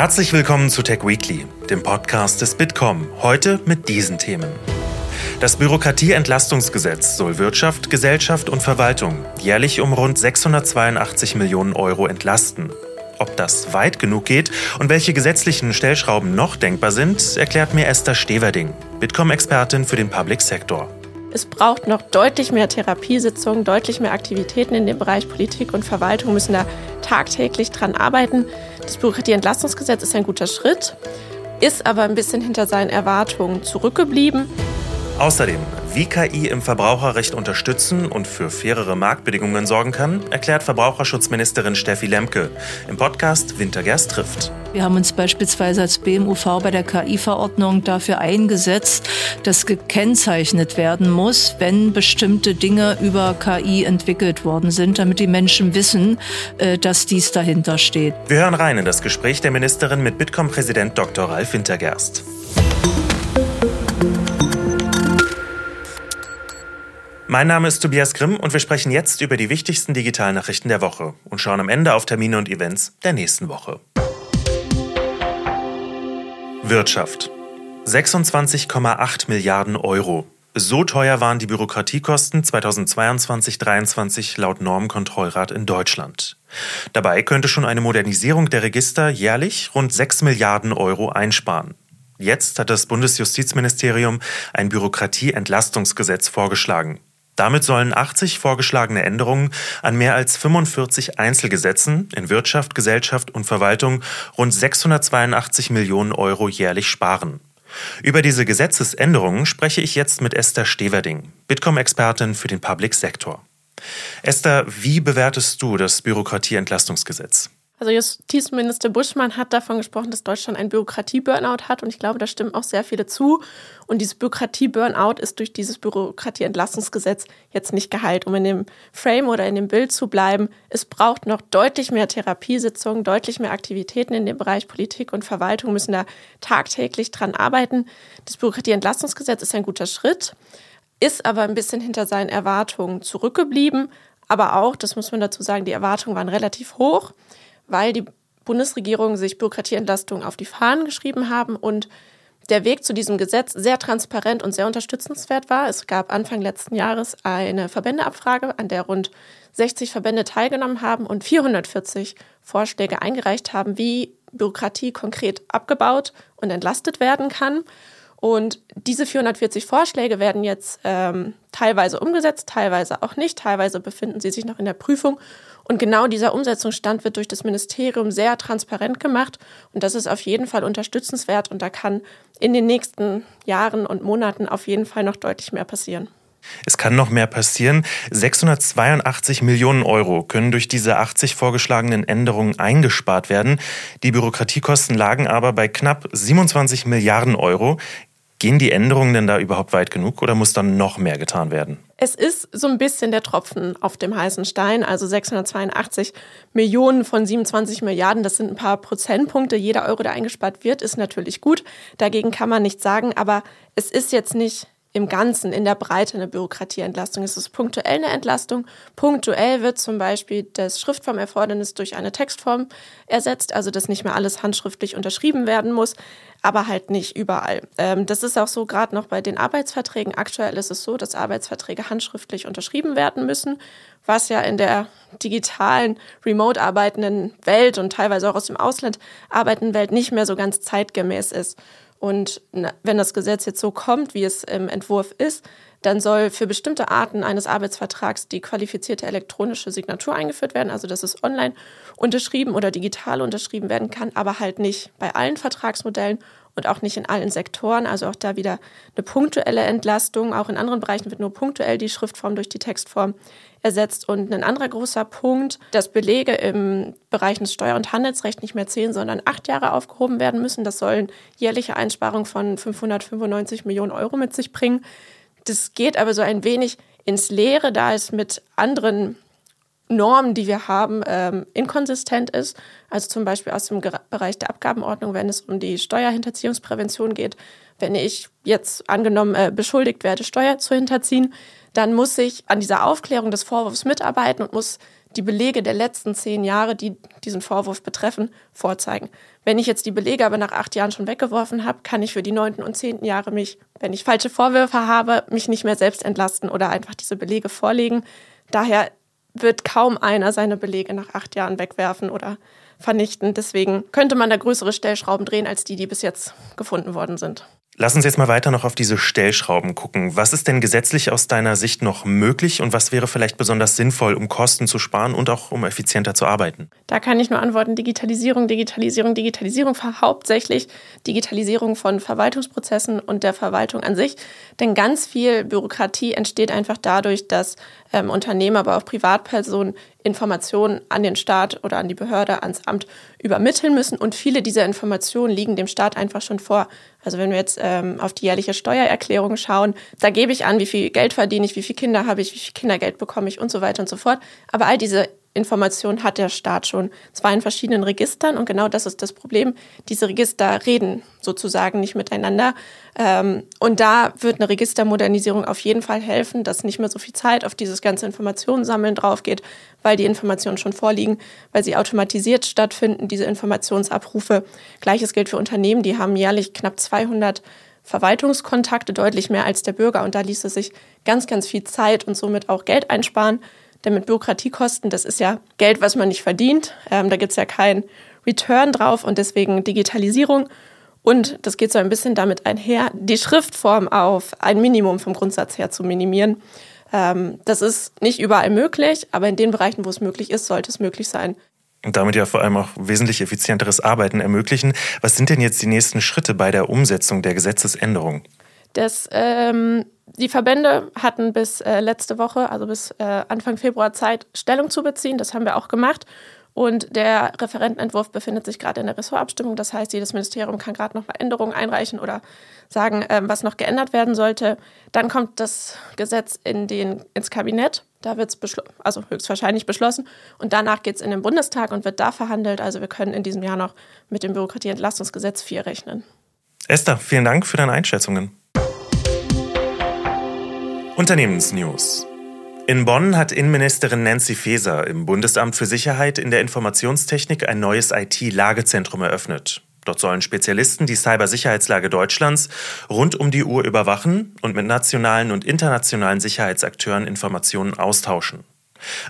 Herzlich willkommen zu Tech Weekly, dem Podcast des Bitkom. Heute mit diesen Themen. Das Bürokratieentlastungsgesetz soll Wirtschaft, Gesellschaft und Verwaltung jährlich um rund 682 Millionen Euro entlasten. Ob das weit genug geht und welche gesetzlichen Stellschrauben noch denkbar sind, erklärt mir Esther Steverding, Bitkom-Expertin für den Public Sector. Es braucht noch deutlich mehr Therapiesitzungen, deutlich mehr Aktivitäten in dem Bereich Politik und Verwaltung müssen da tagtäglich dran arbeiten. Das Bürokratieentlastungsgesetz ist ein guter Schritt, ist aber ein bisschen hinter seinen Erwartungen zurückgeblieben. Außerdem, wie KI im Verbraucherrecht unterstützen und für fairere Marktbedingungen sorgen kann, erklärt Verbraucherschutzministerin Steffi Lemke im Podcast Wintergerst trifft. Wir haben uns beispielsweise als BMUV bei der KI-Verordnung dafür eingesetzt, dass gekennzeichnet werden muss, wenn bestimmte Dinge über KI entwickelt worden sind, damit die Menschen wissen, äh, dass dies dahinter steht. Wir hören rein in das Gespräch der Ministerin mit Bitkom-Präsident Dr. Ralf Wintergerst. Mein Name ist Tobias Grimm und wir sprechen jetzt über die wichtigsten Digitalnachrichten der Woche und schauen am Ende auf Termine und Events der nächsten Woche. Wirtschaft. 26,8 Milliarden Euro. So teuer waren die Bürokratiekosten 2022-23 laut Normenkontrollrat in Deutschland. Dabei könnte schon eine Modernisierung der Register jährlich rund 6 Milliarden Euro einsparen. Jetzt hat das Bundesjustizministerium ein Bürokratieentlastungsgesetz vorgeschlagen. Damit sollen 80 vorgeschlagene Änderungen an mehr als 45 Einzelgesetzen in Wirtschaft, Gesellschaft und Verwaltung rund 682 Millionen Euro jährlich sparen. Über diese Gesetzesänderungen spreche ich jetzt mit Esther Steverding, Bitkom-Expertin für den Public Sector. Esther, wie bewertest du das Bürokratieentlastungsgesetz? Also Justizminister Buschmann hat davon gesprochen, dass Deutschland ein Bürokratie-Burnout hat und ich glaube, da stimmen auch sehr viele zu. Und dieses Bürokratie-Burnout ist durch dieses Bürokratie-Entlastungsgesetz jetzt nicht geheilt. Um in dem Frame oder in dem Bild zu bleiben, es braucht noch deutlich mehr Therapiesitzungen, deutlich mehr Aktivitäten in dem Bereich Politik und Verwaltung müssen da tagtäglich dran arbeiten. Das Bürokratie-Entlastungsgesetz ist ein guter Schritt, ist aber ein bisschen hinter seinen Erwartungen zurückgeblieben. Aber auch, das muss man dazu sagen, die Erwartungen waren relativ hoch weil die Bundesregierung sich Bürokratieentlastung auf die Fahnen geschrieben haben und der Weg zu diesem Gesetz sehr transparent und sehr unterstützenswert war. Es gab Anfang letzten Jahres eine Verbändeabfrage, an der rund 60 Verbände teilgenommen haben und 440 Vorschläge eingereicht haben, wie Bürokratie konkret abgebaut und entlastet werden kann. Und diese 440 Vorschläge werden jetzt ähm, teilweise umgesetzt, teilweise auch nicht, teilweise befinden sie sich noch in der Prüfung. Und genau dieser Umsetzungsstand wird durch das Ministerium sehr transparent gemacht. Und das ist auf jeden Fall unterstützenswert. Und da kann in den nächsten Jahren und Monaten auf jeden Fall noch deutlich mehr passieren. Es kann noch mehr passieren. 682 Millionen Euro können durch diese 80 vorgeschlagenen Änderungen eingespart werden. Die Bürokratiekosten lagen aber bei knapp 27 Milliarden Euro. Gehen die Änderungen denn da überhaupt weit genug oder muss dann noch mehr getan werden? Es ist so ein bisschen der Tropfen auf dem heißen Stein. Also 682 Millionen von 27 Milliarden, das sind ein paar Prozentpunkte. Jeder Euro, der eingespart wird, ist natürlich gut. Dagegen kann man nichts sagen. Aber es ist jetzt nicht im Ganzen, in der Breite eine Bürokratieentlastung. Es ist punktuell eine Entlastung. Punktuell wird zum Beispiel das Schriftformerfordernis durch eine Textform ersetzt, also dass nicht mehr alles handschriftlich unterschrieben werden muss, aber halt nicht überall. Ähm, das ist auch so gerade noch bei den Arbeitsverträgen. Aktuell ist es so, dass Arbeitsverträge handschriftlich unterschrieben werden müssen, was ja in der digitalen, remote arbeitenden Welt und teilweise auch aus dem Ausland arbeitenden Welt nicht mehr so ganz zeitgemäß ist. Und wenn das Gesetz jetzt so kommt, wie es im Entwurf ist, dann soll für bestimmte Arten eines Arbeitsvertrags die qualifizierte elektronische Signatur eingeführt werden, also dass es online unterschrieben oder digital unterschrieben werden kann, aber halt nicht bei allen Vertragsmodellen und auch nicht in allen Sektoren. Also auch da wieder eine punktuelle Entlastung. Auch in anderen Bereichen wird nur punktuell die Schriftform durch die Textform ersetzt. Und ein anderer großer Punkt, dass Belege im Bereich des Steuer- und Handelsrechts nicht mehr zehn, sondern acht Jahre aufgehoben werden müssen. Das sollen jährliche Einsparungen von 595 Millionen Euro mit sich bringen. Das geht aber so ein wenig ins Leere, da es mit anderen Normen, die wir haben, ähm, inkonsistent ist. Also zum Beispiel aus dem Bereich der Abgabenordnung, wenn es um die Steuerhinterziehungsprävention geht. Wenn ich jetzt angenommen äh, beschuldigt werde, Steuer zu hinterziehen, dann muss ich an dieser Aufklärung des Vorwurfs mitarbeiten und muss die Belege der letzten zehn Jahre, die diesen Vorwurf betreffen, vorzeigen. Wenn ich jetzt die Belege aber nach acht Jahren schon weggeworfen habe, kann ich für die neunten und zehnten Jahre mich, wenn ich falsche Vorwürfe habe, mich nicht mehr selbst entlasten oder einfach diese Belege vorlegen. Daher wird kaum einer seine Belege nach acht Jahren wegwerfen oder vernichten. Deswegen könnte man da größere Stellschrauben drehen als die, die bis jetzt gefunden worden sind. Lass uns jetzt mal weiter noch auf diese Stellschrauben gucken. Was ist denn gesetzlich aus deiner Sicht noch möglich und was wäre vielleicht besonders sinnvoll, um Kosten zu sparen und auch um effizienter zu arbeiten? Da kann ich nur antworten, Digitalisierung, Digitalisierung, Digitalisierung, hauptsächlich Digitalisierung von Verwaltungsprozessen und der Verwaltung an sich. Denn ganz viel Bürokratie entsteht einfach dadurch, dass ähm, Unternehmen, aber auch Privatpersonen Informationen an den Staat oder an die Behörde, ans Amt übermitteln müssen. Und viele dieser Informationen liegen dem Staat einfach schon vor. Also wenn wir jetzt ähm, auf die jährliche Steuererklärung schauen, da gebe ich an, wie viel Geld verdiene ich, wie viele Kinder habe ich, wie viel Kindergeld bekomme ich und so weiter und so fort. Aber all diese Informationen hat der Staat schon. Zwar in verschiedenen Registern und genau das ist das Problem. Diese Register reden sozusagen nicht miteinander. Ähm, und da wird eine Registermodernisierung auf jeden Fall helfen, dass nicht mehr so viel Zeit auf dieses ganze Informationssammeln drauf geht, weil die Informationen schon vorliegen, weil sie automatisiert stattfinden, diese Informationsabrufe. Gleiches gilt für Unternehmen, die haben jährlich knapp 200 Verwaltungskontakte, deutlich mehr als der Bürger. Und da ließe sich ganz, ganz viel Zeit und somit auch Geld einsparen. Denn mit Bürokratiekosten, das ist ja Geld, was man nicht verdient. Ähm, da gibt es ja keinen Return drauf und deswegen Digitalisierung. Und das geht so ein bisschen damit einher, die Schriftform auf ein Minimum vom Grundsatz her zu minimieren. Ähm, das ist nicht überall möglich, aber in den Bereichen, wo es möglich ist, sollte es möglich sein. Und damit ja vor allem auch wesentlich effizienteres Arbeiten ermöglichen. Was sind denn jetzt die nächsten Schritte bei der Umsetzung der Gesetzesänderung? Das ähm, die Verbände hatten bis äh, letzte Woche, also bis äh, Anfang Februar Zeit, Stellung zu beziehen. Das haben wir auch gemacht. Und der Referentenentwurf befindet sich gerade in der Ressortabstimmung. Das heißt, jedes Ministerium kann gerade noch mal Änderungen einreichen oder sagen, äh, was noch geändert werden sollte. Dann kommt das Gesetz in den, ins Kabinett. Da wird es also höchstwahrscheinlich beschlossen. Und danach geht es in den Bundestag und wird da verhandelt. Also wir können in diesem Jahr noch mit dem Bürokratieentlastungsgesetz 4 rechnen. Esther, vielen Dank für deine Einschätzungen. Unternehmensnews. In Bonn hat Innenministerin Nancy Faeser im Bundesamt für Sicherheit in der Informationstechnik ein neues IT-Lagezentrum eröffnet. Dort sollen Spezialisten die Cybersicherheitslage Deutschlands rund um die Uhr überwachen und mit nationalen und internationalen Sicherheitsakteuren Informationen austauschen.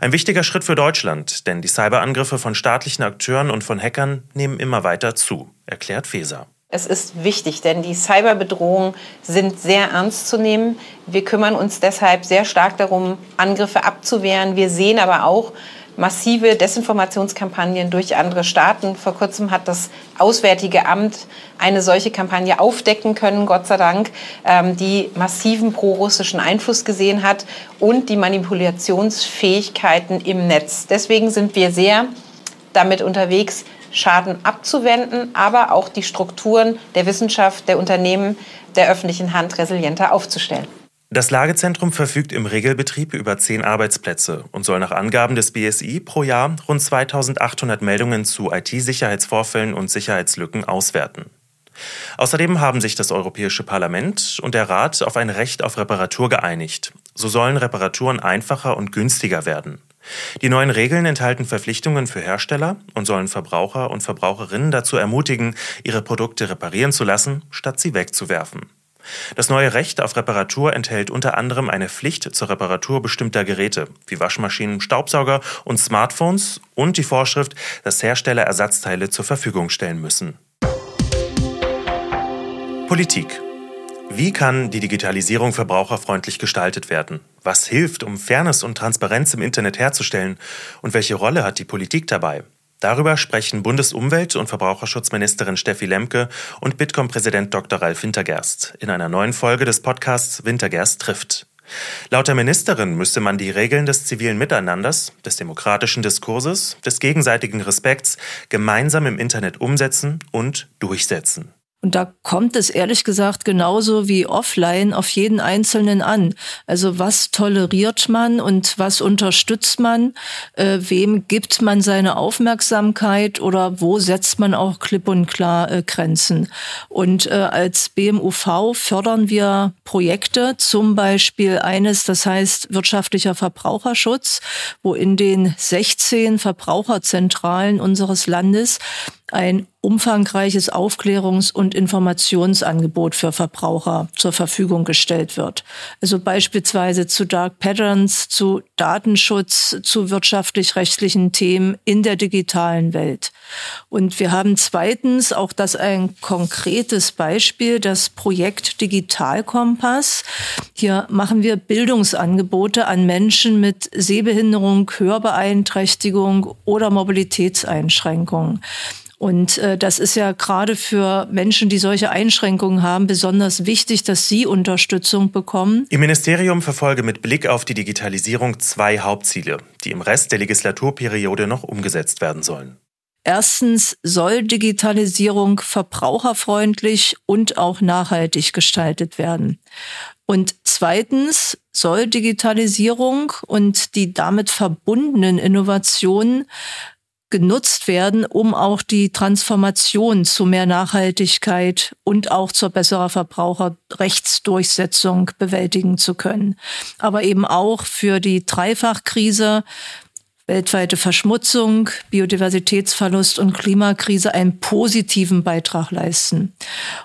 Ein wichtiger Schritt für Deutschland, denn die Cyberangriffe von staatlichen Akteuren und von Hackern nehmen immer weiter zu, erklärt Faeser. Es ist wichtig, denn die Cyberbedrohungen sind sehr ernst zu nehmen. Wir kümmern uns deshalb sehr stark darum, Angriffe abzuwehren. Wir sehen aber auch massive Desinformationskampagnen durch andere Staaten. Vor kurzem hat das Auswärtige Amt eine solche Kampagne aufdecken können, Gott sei Dank, ähm, die massiven prorussischen Einfluss gesehen hat und die Manipulationsfähigkeiten im Netz. Deswegen sind wir sehr damit unterwegs, Schaden abzuwenden, aber auch die Strukturen der Wissenschaft, der Unternehmen, der öffentlichen Hand resilienter aufzustellen. Das Lagezentrum verfügt im Regelbetrieb über zehn Arbeitsplätze und soll nach Angaben des BSI pro Jahr rund 2800 Meldungen zu IT-Sicherheitsvorfällen und Sicherheitslücken auswerten. Außerdem haben sich das Europäische Parlament und der Rat auf ein Recht auf Reparatur geeinigt. So sollen Reparaturen einfacher und günstiger werden. Die neuen Regeln enthalten Verpflichtungen für Hersteller und sollen Verbraucher und Verbraucherinnen dazu ermutigen, ihre Produkte reparieren zu lassen, statt sie wegzuwerfen. Das neue Recht auf Reparatur enthält unter anderem eine Pflicht zur Reparatur bestimmter Geräte wie Waschmaschinen, Staubsauger und Smartphones und die Vorschrift, dass Hersteller Ersatzteile zur Verfügung stellen müssen. Politik wie kann die Digitalisierung verbraucherfreundlich gestaltet werden? Was hilft, um Fairness und Transparenz im Internet herzustellen? Und welche Rolle hat die Politik dabei? Darüber sprechen Bundesumwelt- und Verbraucherschutzministerin Steffi Lemke und Bitkom-Präsident Dr. Ralf Wintergerst in einer neuen Folge des Podcasts Wintergerst trifft. Laut der Ministerin müsste man die Regeln des zivilen Miteinanders, des demokratischen Diskurses, des gegenseitigen Respekts gemeinsam im Internet umsetzen und durchsetzen. Und da kommt es ehrlich gesagt genauso wie offline auf jeden Einzelnen an. Also was toleriert man und was unterstützt man? Äh, wem gibt man seine Aufmerksamkeit oder wo setzt man auch klipp und klar äh, Grenzen? Und äh, als BMUV fördern wir Projekte, zum Beispiel eines, das heißt wirtschaftlicher Verbraucherschutz, wo in den 16 Verbraucherzentralen unseres Landes ein umfangreiches Aufklärungs- und Informationsangebot für Verbraucher zur Verfügung gestellt wird. Also beispielsweise zu Dark Patterns, zu Datenschutz, zu wirtschaftlich-rechtlichen Themen in der digitalen Welt. Und wir haben zweitens auch das ein konkretes Beispiel, das Projekt Digitalkompass. Hier machen wir Bildungsangebote an Menschen mit Sehbehinderung, Hörbeeinträchtigung oder Mobilitätseinschränkungen. Und äh, das ist ja gerade für Menschen, die solche Einschränkungen haben, besonders wichtig, dass sie Unterstützung bekommen. Im Ministerium verfolge mit Blick auf die Digitalisierung zwei Hauptziele, die im Rest der Legislaturperiode noch umgesetzt werden sollen. Erstens soll Digitalisierung verbraucherfreundlich und auch nachhaltig gestaltet werden. Und zweitens soll Digitalisierung und die damit verbundenen Innovationen genutzt werden, um auch die Transformation zu mehr Nachhaltigkeit und auch zur besserer Verbraucherrechtsdurchsetzung bewältigen zu können. Aber eben auch für die Dreifachkrise weltweite Verschmutzung, Biodiversitätsverlust und Klimakrise einen positiven Beitrag leisten.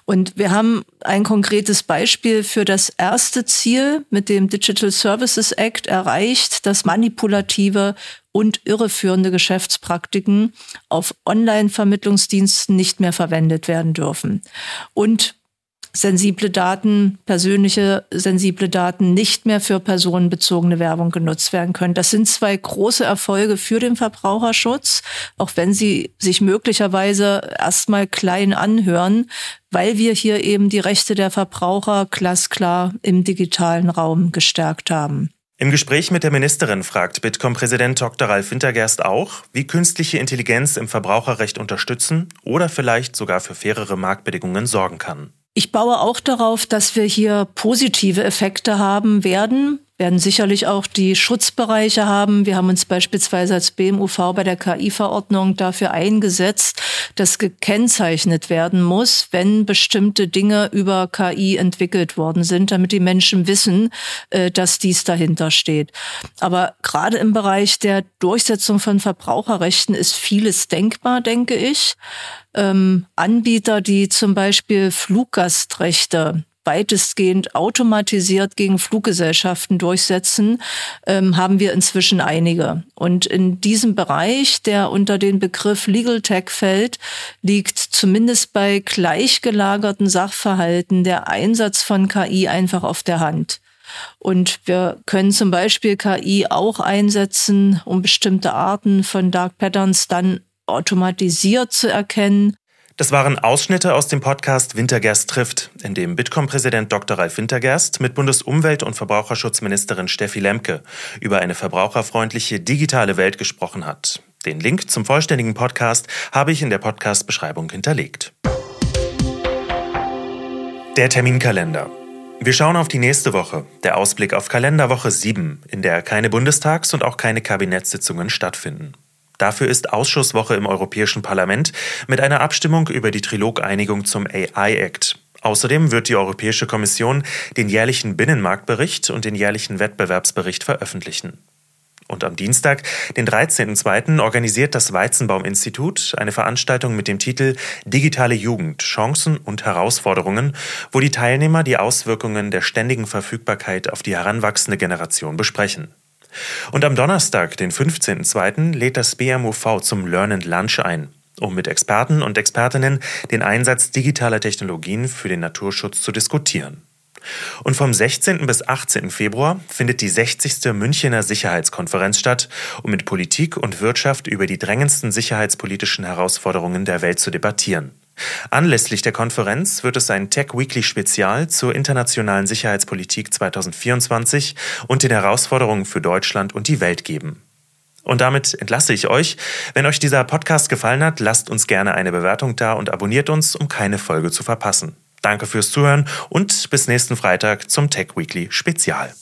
Und wir haben ein konkretes Beispiel für das erste Ziel mit dem Digital Services Act erreicht, dass manipulative und irreführende Geschäftspraktiken auf Online-Vermittlungsdiensten nicht mehr verwendet werden dürfen. Und sensible Daten, persönliche sensible Daten nicht mehr für personenbezogene Werbung genutzt werden können. Das sind zwei große Erfolge für den Verbraucherschutz, auch wenn sie sich möglicherweise erstmal klein anhören, weil wir hier eben die Rechte der Verbraucher glasklar im digitalen Raum gestärkt haben. Im Gespräch mit der Ministerin fragt Bitkom-Präsident Dr. Ralf Wintergerst auch, wie künstliche Intelligenz im Verbraucherrecht unterstützen oder vielleicht sogar für fairere Marktbedingungen sorgen kann. Ich baue auch darauf, dass wir hier positive Effekte haben werden werden sicherlich auch die Schutzbereiche haben. Wir haben uns beispielsweise als BMUV bei der KI-Verordnung dafür eingesetzt, dass gekennzeichnet werden muss, wenn bestimmte Dinge über KI entwickelt worden sind, damit die Menschen wissen, äh, dass dies dahinter steht. Aber gerade im Bereich der Durchsetzung von Verbraucherrechten ist vieles denkbar, denke ich. Ähm, Anbieter, die zum Beispiel Fluggastrechte weitestgehend automatisiert gegen Fluggesellschaften durchsetzen, ähm, haben wir inzwischen einige. Und in diesem Bereich, der unter den Begriff Legal Tech fällt, liegt zumindest bei gleichgelagerten Sachverhalten der Einsatz von KI einfach auf der Hand. Und wir können zum Beispiel KI auch einsetzen, um bestimmte Arten von Dark Patterns dann automatisiert zu erkennen das waren Ausschnitte aus dem Podcast Wintergerst trifft, in dem Bitkom-Präsident Dr. Ralf Wintergerst mit Bundesumwelt- und Verbraucherschutzministerin Steffi Lemke über eine verbraucherfreundliche digitale Welt gesprochen hat. Den Link zum vollständigen Podcast habe ich in der Podcast-Beschreibung hinterlegt. Der Terminkalender. Wir schauen auf die nächste Woche, der Ausblick auf Kalenderwoche 7, in der keine Bundestags- und auch keine Kabinettssitzungen stattfinden. Dafür ist Ausschusswoche im Europäischen Parlament mit einer Abstimmung über die Trilogeinigung zum AI-Act. Außerdem wird die Europäische Kommission den jährlichen Binnenmarktbericht und den jährlichen Wettbewerbsbericht veröffentlichen. Und am Dienstag, den 13.02., organisiert das Weizenbaum-Institut eine Veranstaltung mit dem Titel Digitale Jugend, Chancen und Herausforderungen, wo die Teilnehmer die Auswirkungen der ständigen Verfügbarkeit auf die heranwachsende Generation besprechen. Und am Donnerstag, den 15.02., lädt das BMUV zum Learn and Lunch ein, um mit Experten und Expertinnen den Einsatz digitaler Technologien für den Naturschutz zu diskutieren. Und vom 16. bis 18. Februar findet die 60. Münchener Sicherheitskonferenz statt, um mit Politik und Wirtschaft über die drängendsten sicherheitspolitischen Herausforderungen der Welt zu debattieren. Anlässlich der Konferenz wird es ein Tech Weekly Spezial zur internationalen Sicherheitspolitik 2024 und den Herausforderungen für Deutschland und die Welt geben. Und damit entlasse ich euch. Wenn euch dieser Podcast gefallen hat, lasst uns gerne eine Bewertung da und abonniert uns, um keine Folge zu verpassen. Danke fürs Zuhören und bis nächsten Freitag zum Tech Weekly Spezial.